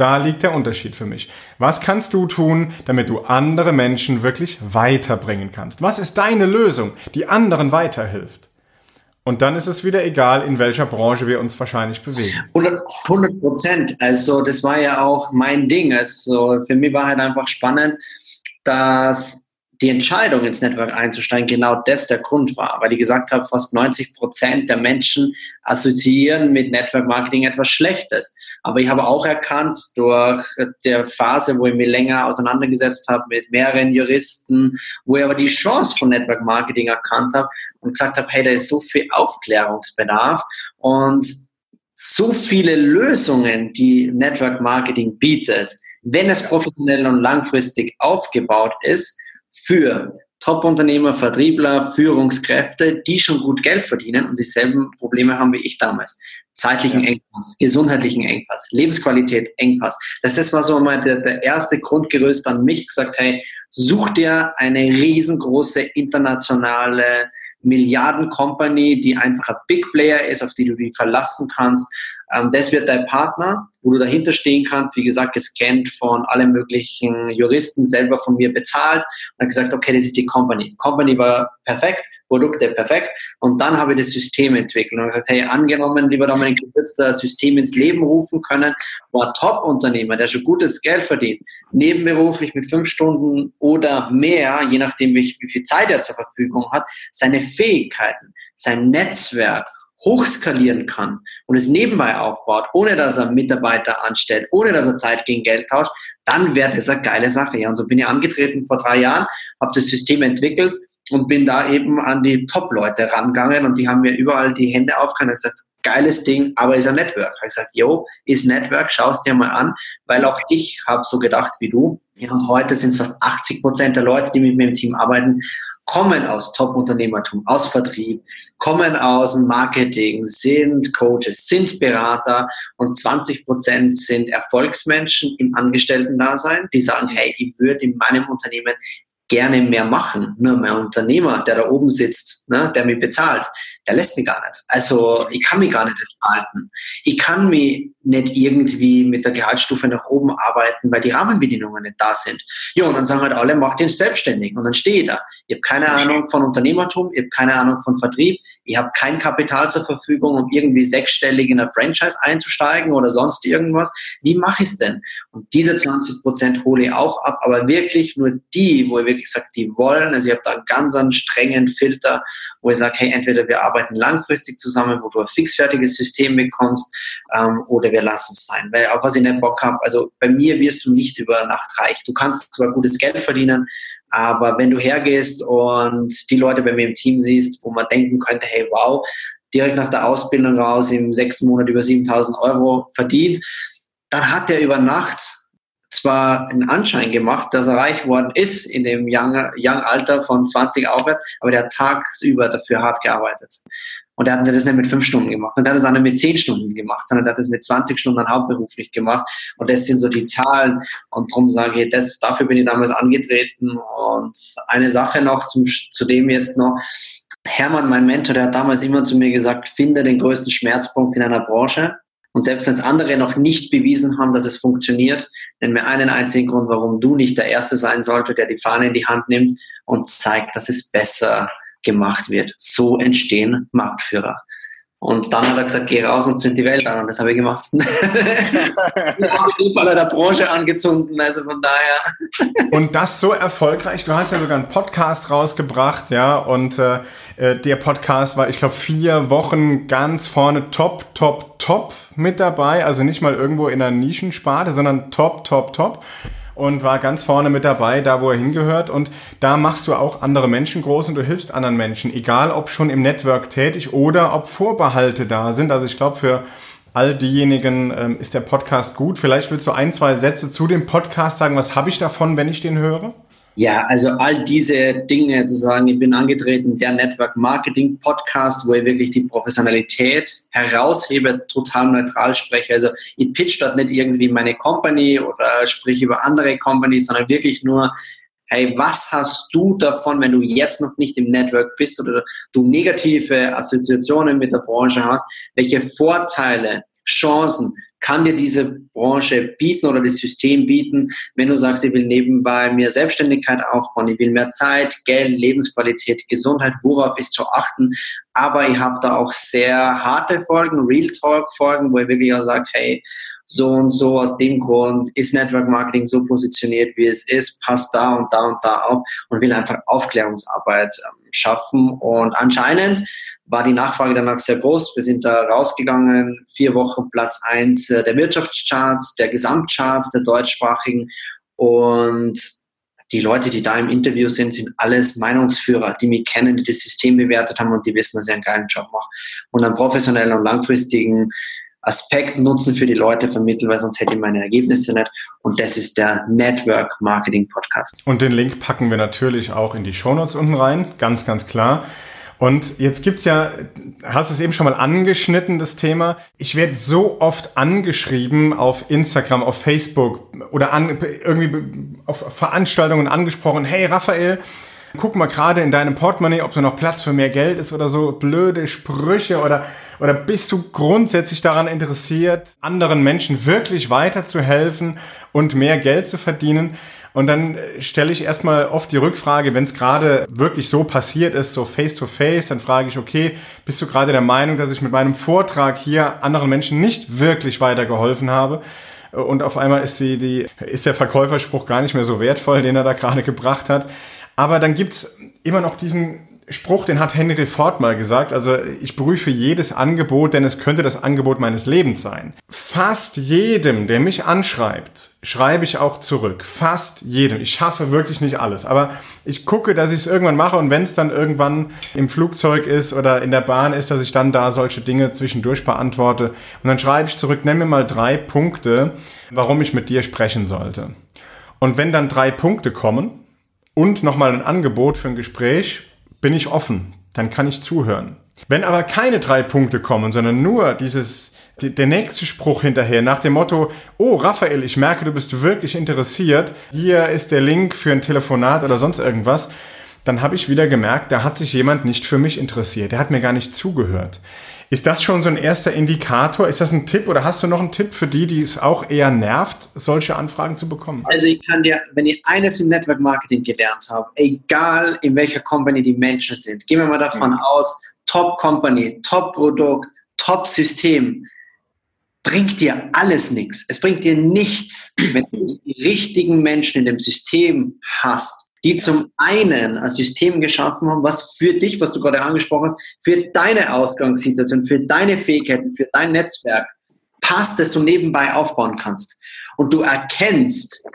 Da liegt der Unterschied für mich. Was kannst du tun, damit du andere Menschen wirklich weiterbringen kannst? Was ist deine Lösung, die anderen weiterhilft? Und dann ist es wieder egal, in welcher Branche wir uns wahrscheinlich bewegen. 100 Prozent. Also das war ja auch mein Ding. Also für mich war halt einfach spannend, dass die Entscheidung ins Network einzusteigen genau das der Grund war, weil ich gesagt habe, fast 90 Prozent der Menschen assoziieren mit Network Marketing etwas Schlechtes. Aber ich habe auch erkannt, durch der Phase, wo ich mich länger auseinandergesetzt habe mit mehreren Juristen, wo ich aber die Chance von Network Marketing erkannt habe und gesagt habe, hey, da ist so viel Aufklärungsbedarf und so viele Lösungen, die Network Marketing bietet, wenn es professionell und langfristig aufgebaut ist, für Top-Unternehmer, Vertriebler, Führungskräfte, die schon gut Geld verdienen und dieselben Probleme haben wie ich damals. Zeitlichen Engpass, gesundheitlichen Engpass, Lebensqualität Engpass. Das, das war so mal der, der erste Grundgerüst an mich gesagt, hey, such dir eine riesengroße internationale Milliarden-Company, die einfach ein Big Player ist, auf die du dich verlassen kannst, ähm, das wird dein Partner, wo du dahinter stehen kannst, wie gesagt, gescannt von allen möglichen Juristen, selber von mir bezahlt und gesagt, okay, das ist die Company. Company war perfekt, Produkte perfekt. Und dann habe ich das System entwickelt und gesagt, hey, angenommen, lieber Dominik, du würdest das System ins Leben rufen können, war Top-Unternehmer, der schon gutes Geld verdient, nebenberuflich mit fünf Stunden oder mehr, je nachdem, wie, viel Zeit er zur Verfügung hat, seine Fähigkeiten, sein Netzwerk hochskalieren kann und es nebenbei aufbaut, ohne dass er Mitarbeiter anstellt, ohne dass er Zeit gegen Geld tauscht, dann wäre das eine geile Sache. Ja. Und so bin ich angetreten vor drei Jahren, habe das System entwickelt und bin da eben an die Top-Leute rangegangen und die haben mir überall die Hände aufgehalten und gesagt, geiles Ding, aber ist ein Network. Ich gesagt, yo, ist Network, schau es dir mal an, weil auch ich habe so gedacht wie du. Und heute sind es fast 80 Prozent der Leute, die mit mir im Team arbeiten, kommen aus Top-Unternehmertum, aus Vertrieb, kommen aus Marketing, sind Coaches, sind Berater und 20 Prozent sind Erfolgsmenschen im Angestellten-Dasein, die sagen, hey, ich würde in meinem Unternehmen gerne mehr machen. Nur mein Unternehmer, der da oben sitzt, ne, der mich bezahlt, der lässt mich gar nicht. Also ich kann mich gar nicht entfalten. Ich kann mich nicht irgendwie mit der Gehaltsstufe nach oben arbeiten, weil die Rahmenbedingungen nicht da sind. Ja, und dann sagen halt alle, mach den selbstständig. Und dann stehe ich da. Ich habe keine Ahnung von Unternehmertum, ich habe keine Ahnung von Vertrieb, ich habe kein Kapital zur Verfügung, um irgendwie sechsstellig in ein Franchise einzusteigen oder sonst irgendwas. Wie mache ich es denn? Und diese 20 Prozent hole ich auch ab, aber wirklich nur die, wo ich wirklich sage, die wollen. Also ich habe da einen ganz einen strengen Filter, wo ich sage, hey, entweder wir arbeiten langfristig zusammen, wo du ein fixfertiges System bekommst, ähm, oder wir lassen es sein. Weil auf was ich nicht Bock habe, also bei mir wirst du nicht über Nacht reich. Du kannst zwar gutes Geld verdienen, aber wenn du hergehst und die Leute bei mir im Team siehst, wo man denken könnte, hey, wow, direkt nach der Ausbildung raus im sechsten Monat über 7000 Euro verdient, dann hat er über Nacht zwar einen Anschein gemacht, dass er reich worden ist in dem young, young Alter von 20 aufwärts, aber der hat tagsüber dafür hart gearbeitet. Und er hat das nicht mit fünf Stunden gemacht. Und er hat das auch nicht mit zehn Stunden gemacht, sondern er hat das mit 20 Stunden hauptberuflich gemacht. Und das sind so die Zahlen. Und darum sage ich, das, dafür bin ich damals angetreten. Und eine Sache noch zum, zu dem jetzt noch. Hermann, mein Mentor, der hat damals immer zu mir gesagt, finde den größten Schmerzpunkt in einer Branche. Und selbst wenn es andere noch nicht bewiesen haben, dass es funktioniert, nenn mir einen einzigen Grund, warum du nicht der Erste sein solltest, der die Fahne in die Hand nimmt und zeigt, dass es besser gemacht wird. So entstehen Marktführer. Und dann hat er gesagt, geh raus und zünd die Welt an. Und das habe ich gemacht. ich habe Falle der Branche angezündet, also von daher. und das so erfolgreich. Du hast ja sogar einen Podcast rausgebracht, ja. Und äh, äh der Podcast war, ich glaube, vier Wochen ganz vorne top, top, top mit dabei. Also nicht mal irgendwo in einer Nischensparte, sondern top, top, top. Und war ganz vorne mit dabei, da wo er hingehört. Und da machst du auch andere Menschen groß und du hilfst anderen Menschen, egal ob schon im Network tätig oder ob Vorbehalte da sind. Also ich glaube, für all diejenigen ähm, ist der Podcast gut. Vielleicht willst du ein, zwei Sätze zu dem Podcast sagen. Was habe ich davon, wenn ich den höre? Ja, also all diese Dinge zu sagen, ich bin angetreten, der Network Marketing Podcast, wo ich wirklich die Professionalität heraushebe, total neutral spreche. Also ich pitch dort nicht irgendwie meine Company oder sprich über andere Companies, sondern wirklich nur, hey, was hast du davon, wenn du jetzt noch nicht im Network bist oder du negative Assoziationen mit der Branche hast? Welche Vorteile, Chancen kann dir diese Branche bieten oder das System bieten, wenn du sagst, ich will nebenbei mehr Selbstständigkeit aufbauen, ich will mehr Zeit, Geld, Lebensqualität, Gesundheit, worauf ist zu achten. Aber ich habe da auch sehr harte Folgen, Real Talk Folgen, wo ich wirklich auch sage, hey, so und so aus dem Grund ist Network Marketing so positioniert, wie es ist, passt da und da und da auf und will einfach Aufklärungsarbeit ähm, schaffen. Und anscheinend war die Nachfrage danach sehr groß. Wir sind da rausgegangen, vier Wochen Platz eins äh, der Wirtschaftscharts, der Gesamtcharts der deutschsprachigen und die Leute, die da im Interview sind, sind alles Meinungsführer, die mich kennen, die das System bewertet haben und die wissen, dass ich einen geilen Job mache. Und einen professionellen und langfristigen Aspekt Nutzen für die Leute vermitteln, weil sonst hätte ich meine Ergebnisse nicht. Und das ist der Network Marketing Podcast. Und den Link packen wir natürlich auch in die Shownotes unten rein, ganz, ganz klar. Und jetzt gibt's ja, hast es eben schon mal angeschnitten, das Thema. Ich werde so oft angeschrieben auf Instagram, auf Facebook oder an, irgendwie auf Veranstaltungen angesprochen. Hey Raphael, guck mal gerade in deinem Portemonnaie, ob da noch Platz für mehr Geld ist oder so. Blöde Sprüche oder, oder bist du grundsätzlich daran interessiert, anderen Menschen wirklich weiterzuhelfen und mehr Geld zu verdienen? Und dann stelle ich erstmal oft die Rückfrage, wenn es gerade wirklich so passiert ist, so face to face, dann frage ich, okay, bist du gerade der Meinung, dass ich mit meinem Vortrag hier anderen Menschen nicht wirklich weitergeholfen habe? Und auf einmal ist sie die, ist der Verkäuferspruch gar nicht mehr so wertvoll, den er da gerade gebracht hat. Aber dann gibt's immer noch diesen Spruch, den hat Henry Ford mal gesagt. Also ich prüfe jedes Angebot, denn es könnte das Angebot meines Lebens sein. Fast jedem, der mich anschreibt, schreibe ich auch zurück. Fast jedem. Ich schaffe wirklich nicht alles. Aber ich gucke, dass ich es irgendwann mache und wenn es dann irgendwann im Flugzeug ist oder in der Bahn ist, dass ich dann da solche Dinge zwischendurch beantworte. Und dann schreibe ich zurück, nenn mir mal drei Punkte, warum ich mit dir sprechen sollte. Und wenn dann drei Punkte kommen und nochmal ein Angebot für ein Gespräch, bin ich offen, dann kann ich zuhören. Wenn aber keine drei Punkte kommen, sondern nur dieses, die, der nächste Spruch hinterher nach dem Motto, oh Raphael, ich merke, du bist wirklich interessiert, hier ist der Link für ein Telefonat oder sonst irgendwas, dann habe ich wieder gemerkt, da hat sich jemand nicht für mich interessiert, der hat mir gar nicht zugehört. Ist das schon so ein erster Indikator? Ist das ein Tipp oder hast du noch einen Tipp für die, die es auch eher nervt, solche Anfragen zu bekommen? Also ich kann dir, wenn ich eines im Network Marketing gelernt habe, egal in welcher Company die Menschen sind, gehen wir mal davon mhm. aus, Top Company, Top Produkt, Top System, bringt dir alles nichts. Es bringt dir nichts, wenn du die richtigen Menschen in dem System hast die zum einen ein System geschaffen haben, was für dich, was du gerade angesprochen hast, für deine Ausgangssituation, für deine Fähigkeiten, für dein Netzwerk passt, dass du nebenbei aufbauen kannst. Und du erkennst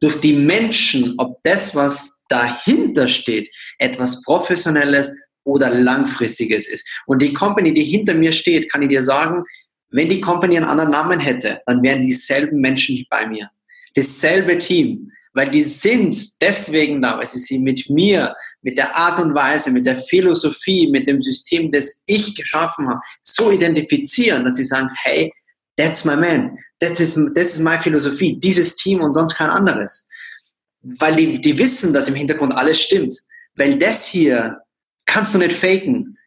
durch die Menschen, ob das, was dahinter steht, etwas Professionelles oder Langfristiges ist. Und die Company, die hinter mir steht, kann ich dir sagen, wenn die Company einen anderen Namen hätte, dann wären dieselben Menschen bei mir. Dasselbe Team weil die sind deswegen da, weil sie sich mit mir, mit der Art und Weise, mit der Philosophie, mit dem System, das ich geschaffen habe, so identifizieren, dass sie sagen, hey, that's my man, das ist, das ist meine Philosophie, dieses Team und sonst kein anderes. Weil die, die wissen, dass im Hintergrund alles stimmt. Weil das hier kannst du nicht faken.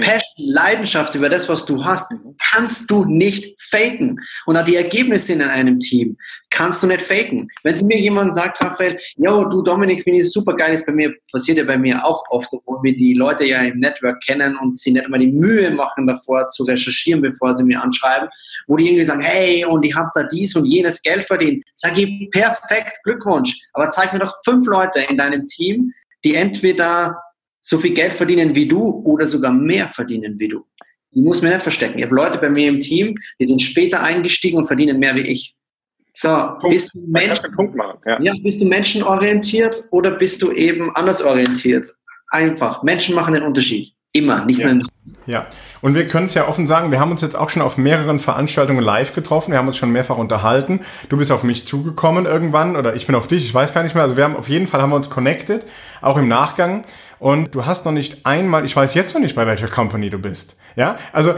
Passion, Leidenschaft über das, was du hast, kannst du nicht faken. Und auch die Ergebnisse in einem Team kannst du nicht faken. Wenn mir jemand sagt, Raphael, yo, du Dominik, finde ich super geil, ist bei mir, passiert ja bei mir auch oft, obwohl wir die Leute ja im Network kennen und sie nicht immer die Mühe machen davor zu recherchieren, bevor sie mir anschreiben, wo die irgendwie sagen, hey, und ich habe da dies und jenes Geld verdient. Sag ich, perfekt, Glückwunsch. Aber zeig mir doch fünf Leute in deinem Team, die entweder so viel Geld verdienen wie du oder sogar mehr verdienen wie du. Ich muss mir nicht verstecken. Ich habe Leute bei mir im Team, die sind später eingestiegen und verdienen mehr wie ich. So, Punkt. bist du, Menschen, Punkt machen, ja. ja. bist du menschenorientiert oder bist du eben anders orientiert? Einfach. Menschen machen den Unterschied. Immer, nicht ja. nur. Ja, und wir können es ja offen sagen, wir haben uns jetzt auch schon auf mehreren Veranstaltungen live getroffen, wir haben uns schon mehrfach unterhalten. Du bist auf mich zugekommen irgendwann oder ich bin auf dich, ich weiß gar nicht mehr. Also wir haben auf jeden Fall haben wir uns connected, auch im Nachgang. Und du hast noch nicht einmal, ich weiß jetzt noch nicht, bei welcher Company du bist. Ja, also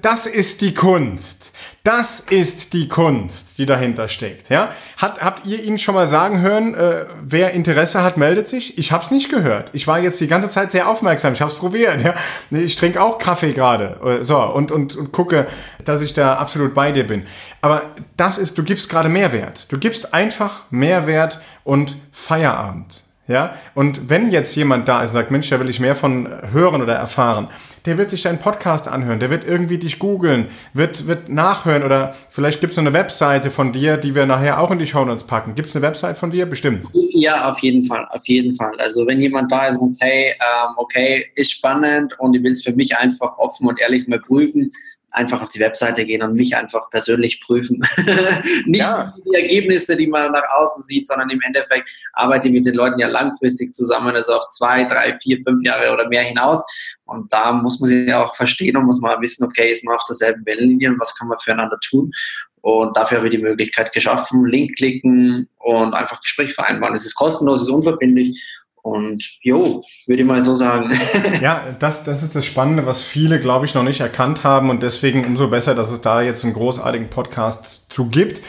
das ist die Kunst. Das ist die Kunst, die dahinter steckt. Ja, hat, habt ihr ihn schon mal sagen hören, äh, wer Interesse hat, meldet sich? Ich habe es nicht gehört. Ich war jetzt die ganze Zeit sehr aufmerksam. Ich habe es probiert. Ja, ich trinke auch Kaffee gerade. So und, und und gucke, dass ich da absolut bei dir bin. Aber das ist, du gibst gerade Mehrwert. Du gibst einfach Mehrwert und Feierabend. Ja, und wenn jetzt jemand da ist und sagt, Mensch, da will ich mehr von hören oder erfahren, der wird sich deinen Podcast anhören, der wird irgendwie dich googeln, wird, wird nachhören oder vielleicht gibt es eine Webseite von dir, die wir nachher auch in die Show Notes packen. Gibt es eine Webseite von dir? Bestimmt. Ja, auf jeden Fall, auf jeden Fall. Also wenn jemand da ist und sagt, hey, ähm, okay, ist spannend und ich will es für mich einfach offen und ehrlich mal prüfen, einfach auf die Webseite gehen und mich einfach persönlich prüfen. Nicht ja. die Ergebnisse, die man nach außen sieht, sondern im Endeffekt arbeite ich mit den Leuten ja langfristig zusammen, also auf zwei, drei, vier, fünf Jahre oder mehr hinaus. Und da muss man sich ja auch verstehen und muss man wissen, okay, ist man auf derselben Wellenlinie und was kann man füreinander tun. Und dafür habe ich die Möglichkeit geschaffen, Link klicken und einfach Gespräch vereinbaren. Es ist kostenlos, es ist unverbindlich und jo, würde ich mal so sagen. ja, das, das ist das Spannende, was viele, glaube ich, noch nicht erkannt haben. Und deswegen umso besser, dass es da jetzt einen großartigen Podcast zu gibt,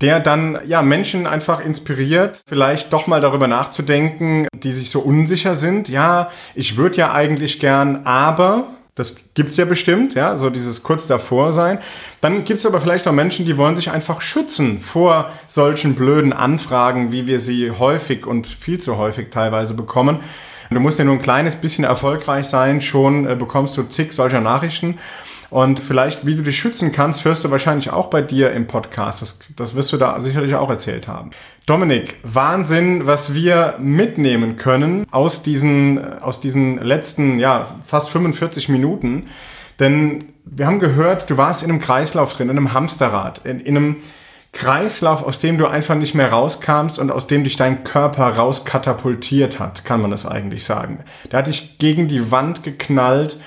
der dann ja Menschen einfach inspiriert, vielleicht doch mal darüber nachzudenken, die sich so unsicher sind. Ja, ich würde ja eigentlich gern, aber das gibt's ja bestimmt, ja, so dieses kurz davor sein. Dann gibt's aber vielleicht auch Menschen, die wollen sich einfach schützen vor solchen blöden Anfragen, wie wir sie häufig und viel zu häufig teilweise bekommen. Du musst ja nur ein kleines bisschen erfolgreich sein, schon äh, bekommst du zig solcher Nachrichten. Und vielleicht, wie du dich schützen kannst, hörst du wahrscheinlich auch bei dir im Podcast. Das, das wirst du da sicherlich auch erzählt haben. Dominik, Wahnsinn, was wir mitnehmen können aus diesen, aus diesen letzten, ja, fast 45 Minuten. Denn wir haben gehört, du warst in einem Kreislauf drin, in einem Hamsterrad, in, in einem Kreislauf, aus dem du einfach nicht mehr rauskamst und aus dem dich dein Körper rauskatapultiert hat, kann man das eigentlich sagen. Der hat dich gegen die Wand geknallt.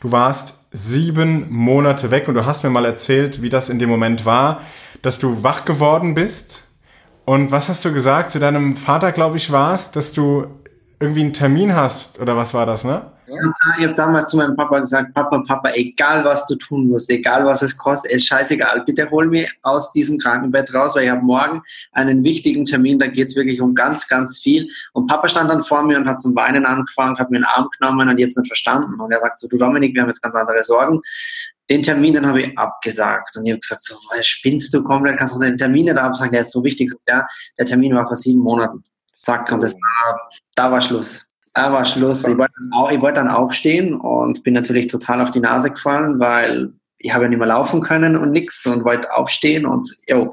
Du warst sieben Monate weg und du hast mir mal erzählt, wie das in dem Moment war, dass du wach geworden bist. Und was hast du gesagt? Zu deinem Vater, glaube ich, war es, dass du irgendwie einen Termin hast oder was war das, ne? Ja, ich habe damals zu meinem Papa gesagt, Papa, Papa, egal was du tun musst, egal was es kostet, ist scheißegal. Bitte hol mich aus diesem Krankenbett raus, weil ich habe morgen einen wichtigen Termin, da geht es wirklich um ganz, ganz viel. Und Papa stand dann vor mir und hat zum Weinen angefangen, hat mir einen Arm genommen und ich habe es nicht verstanden. Und er sagt so, du Dominik, wir haben jetzt ganz andere Sorgen. Den Termin, den habe ich abgesagt. Und ich habe gesagt, so, spinnst du komplett, kannst du den Termin nicht absagen, der ist so wichtig. Ja, der Termin war vor sieben Monaten. Zack, und das war, da war Schluss. Da war Schluss. Ich wollte, dann, ich wollte dann aufstehen und bin natürlich total auf die Nase gefallen, weil ich habe ja nicht mehr laufen können und nichts und wollte aufstehen und jo,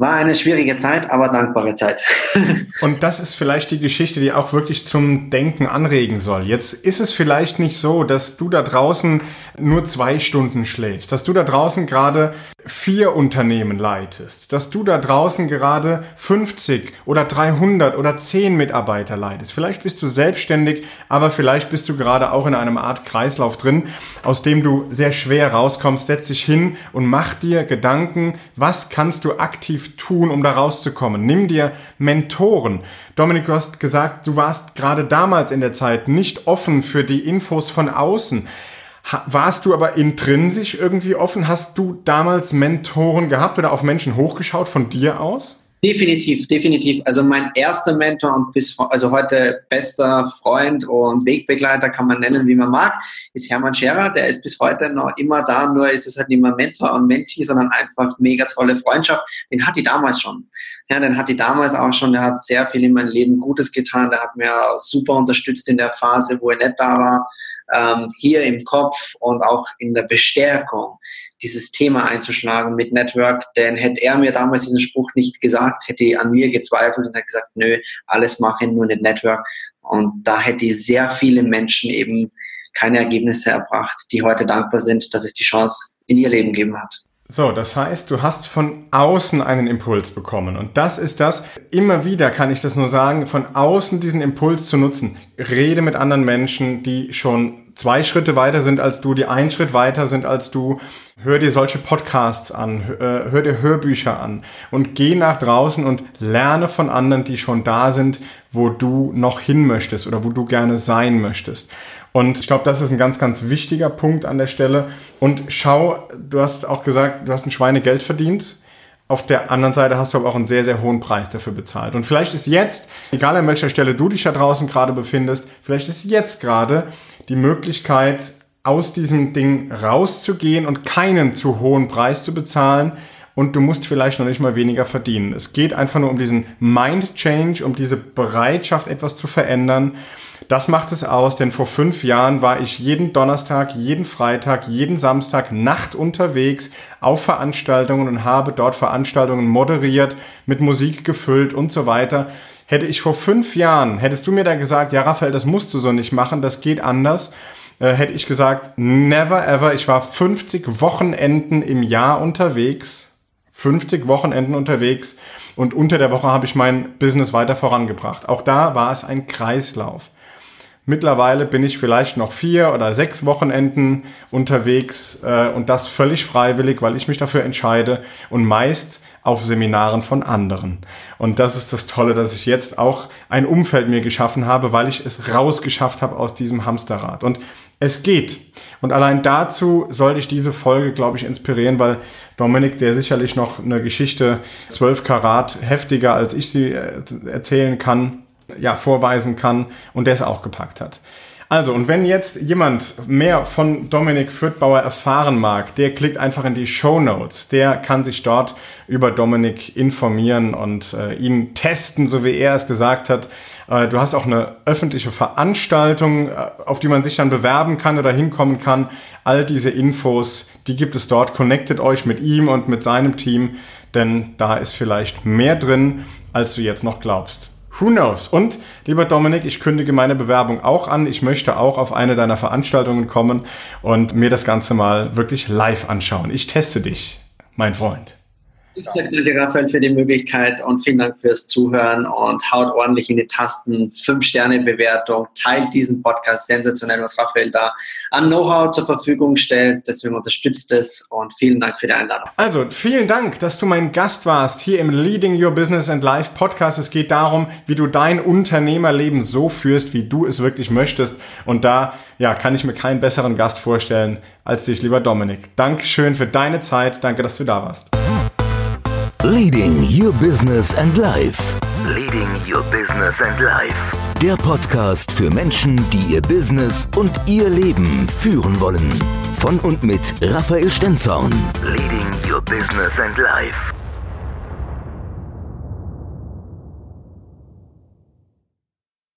war eine schwierige Zeit, aber dankbare Zeit. Und das ist vielleicht die Geschichte, die auch wirklich zum Denken anregen soll. Jetzt ist es vielleicht nicht so, dass du da draußen nur zwei Stunden schläfst, dass du da draußen gerade vier Unternehmen leitest, dass du da draußen gerade 50 oder 300 oder 10 Mitarbeiter leitest. Vielleicht bist du selbstständig, aber vielleicht bist du gerade auch in einem Art Kreislauf drin, aus dem du sehr schwer rauskommst. Setz dich hin und mach dir Gedanken, was kannst du aktiv tun, um da rauszukommen? Nimm dir Mentoren. Dominik, du hast gesagt, du warst gerade damals in der Zeit nicht offen für die Infos von außen. Warst du aber intrinsisch irgendwie offen? Hast du damals Mentoren gehabt oder auf Menschen hochgeschaut von dir aus? Definitiv, definitiv. Also mein erster Mentor und bis also heute bester Freund und Wegbegleiter kann man nennen, wie man mag, ist Hermann Scherer. Der ist bis heute noch immer da, nur ist es halt nicht mehr Mentor und Mentee, sondern einfach mega tolle Freundschaft. Den hat die damals schon. Ja, den hat die damals auch schon. Der hat sehr viel in meinem Leben Gutes getan. Der hat mir super unterstützt in der Phase, wo er nicht da war. Ähm, hier im Kopf und auch in der Bestärkung dieses Thema einzuschlagen mit Network, denn hätte er mir damals diesen Spruch nicht gesagt, hätte ich an mir gezweifelt und hätte gesagt, nö, alles mache nur nicht Network. Und da hätte ich sehr viele Menschen eben keine Ergebnisse erbracht, die heute dankbar sind, dass es die Chance in ihr Leben gegeben hat. So, das heißt, du hast von außen einen Impuls bekommen. Und das ist das, immer wieder kann ich das nur sagen, von außen diesen Impuls zu nutzen. Rede mit anderen Menschen, die schon zwei Schritte weiter sind als du, die einen Schritt weiter sind als du. Hör dir solche Podcasts an, äh, hör dir Hörbücher an und geh nach draußen und lerne von anderen, die schon da sind, wo du noch hin möchtest oder wo du gerne sein möchtest. Und ich glaube, das ist ein ganz, ganz wichtiger Punkt an der Stelle. Und schau, du hast auch gesagt, du hast ein Schweinegeld verdient. Auf der anderen Seite hast du aber auch einen sehr, sehr hohen Preis dafür bezahlt. Und vielleicht ist jetzt, egal an welcher Stelle du dich da draußen gerade befindest, vielleicht ist jetzt gerade die Möglichkeit, aus diesem Ding rauszugehen und keinen zu hohen Preis zu bezahlen. Und du musst vielleicht noch nicht mal weniger verdienen. Es geht einfach nur um diesen Mind Change, um diese Bereitschaft, etwas zu verändern. Das macht es aus, denn vor fünf Jahren war ich jeden Donnerstag, jeden Freitag, jeden Samstag Nacht unterwegs auf Veranstaltungen und habe dort Veranstaltungen moderiert, mit Musik gefüllt und so weiter. Hätte ich vor fünf Jahren, hättest du mir da gesagt, ja Raphael, das musst du so nicht machen, das geht anders, äh, hätte ich gesagt, never ever. Ich war 50 Wochenenden im Jahr unterwegs, 50 Wochenenden unterwegs und unter der Woche habe ich mein Business weiter vorangebracht. Auch da war es ein Kreislauf. Mittlerweile bin ich vielleicht noch vier oder sechs Wochenenden unterwegs äh, und das völlig freiwillig, weil ich mich dafür entscheide und meist auf Seminaren von anderen. Und das ist das Tolle, dass ich jetzt auch ein Umfeld mir geschaffen habe, weil ich es rausgeschafft habe aus diesem Hamsterrad. Und es geht. Und allein dazu sollte ich diese Folge, glaube ich, inspirieren, weil Dominik, der sicherlich noch eine Geschichte 12 Karat heftiger als ich sie äh, erzählen kann, ja, vorweisen kann und der es auch gepackt hat. Also, und wenn jetzt jemand mehr von Dominik Fürthbauer erfahren mag, der klickt einfach in die Show Notes. Der kann sich dort über Dominik informieren und äh, ihn testen, so wie er es gesagt hat. Äh, du hast auch eine öffentliche Veranstaltung, äh, auf die man sich dann bewerben kann oder hinkommen kann. All diese Infos, die gibt es dort. Connectet euch mit ihm und mit seinem Team, denn da ist vielleicht mehr drin, als du jetzt noch glaubst. Who knows? Und lieber Dominik, ich kündige meine Bewerbung auch an. Ich möchte auch auf eine deiner Veranstaltungen kommen und mir das Ganze mal wirklich live anschauen. Ich teste dich, mein Freund. Danke dir, Raphael, für die Möglichkeit und vielen Dank fürs Zuhören und haut ordentlich in die Tasten. Fünf-Sterne-Bewertung, teilt diesen Podcast sensationell, was Raphael da an Know-how zur Verfügung stellt. Deswegen unterstützt es und vielen Dank für die Einladung. Also, vielen Dank, dass du mein Gast warst hier im Leading Your Business and Life Podcast. Es geht darum, wie du dein Unternehmerleben so führst, wie du es wirklich möchtest. Und da, ja, kann ich mir keinen besseren Gast vorstellen als dich, lieber Dominik. Dankeschön für deine Zeit. Danke, dass du da warst. Leading Your Business and Life. Leading Your Business and Life. Der Podcast für Menschen, die ihr Business und ihr Leben führen wollen. Von und mit Raphael Stenzorn. Leading Your Business and Life.